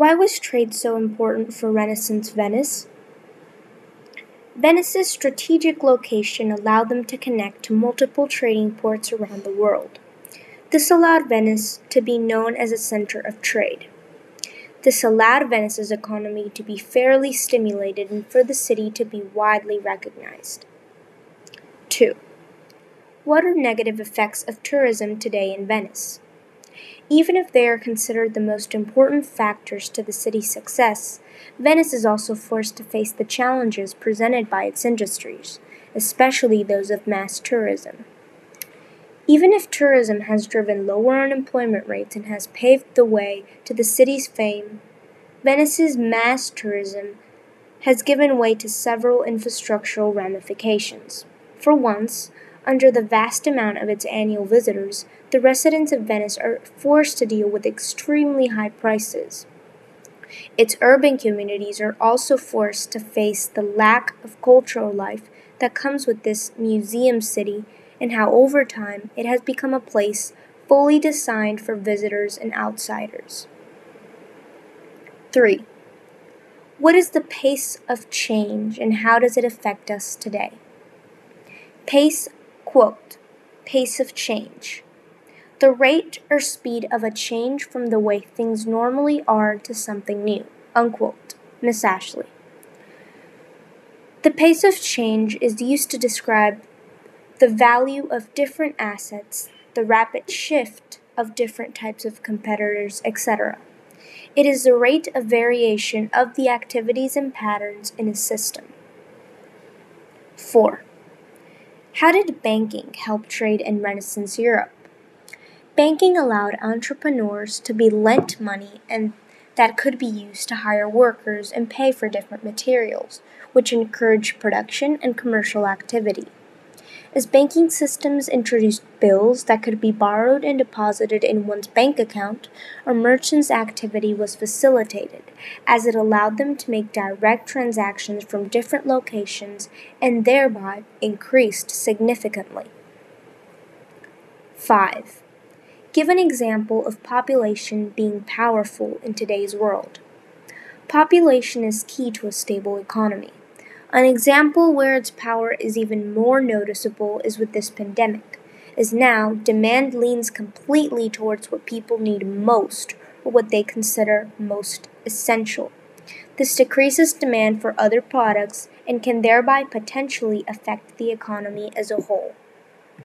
Why was trade so important for Renaissance Venice? Venice's strategic location allowed them to connect to multiple trading ports around the world. This allowed Venice to be known as a center of trade. This allowed Venice's economy to be fairly stimulated and for the city to be widely recognized. 2. What are negative effects of tourism today in Venice? Even if they are considered the most important factors to the city's success, Venice is also forced to face the challenges presented by its industries, especially those of mass tourism. Even if tourism has driven lower unemployment rates and has paved the way to the city's fame, Venice's mass tourism has given way to several infrastructural ramifications. For once, under the vast amount of its annual visitors, the residents of Venice are forced to deal with extremely high prices. Its urban communities are also forced to face the lack of cultural life that comes with this museum city and how over time it has become a place fully designed for visitors and outsiders. 3. What is the pace of change and how does it affect us today? Pace Quote, pace of change. The rate or speed of a change from the way things normally are to something new. Unquote. Miss Ashley. The pace of change is used to describe the value of different assets, the rapid shift of different types of competitors, etc. It is the rate of variation of the activities and patterns in a system. 4. How did banking help trade in Renaissance Europe? Banking allowed entrepreneurs to be lent money and that could be used to hire workers and pay for different materials, which encouraged production and commercial activity as banking systems introduced bills that could be borrowed and deposited in one's bank account, a merchant's activity was facilitated, as it allowed them to make direct transactions from different locations and thereby increased significantly. 5. Give an example of population being powerful in today's world. Population is key to a stable economy. An example where its power is even more noticeable is with this pandemic, as now demand leans completely towards what people need most or what they consider most essential. This decreases demand for other products and can thereby potentially affect the economy as a whole.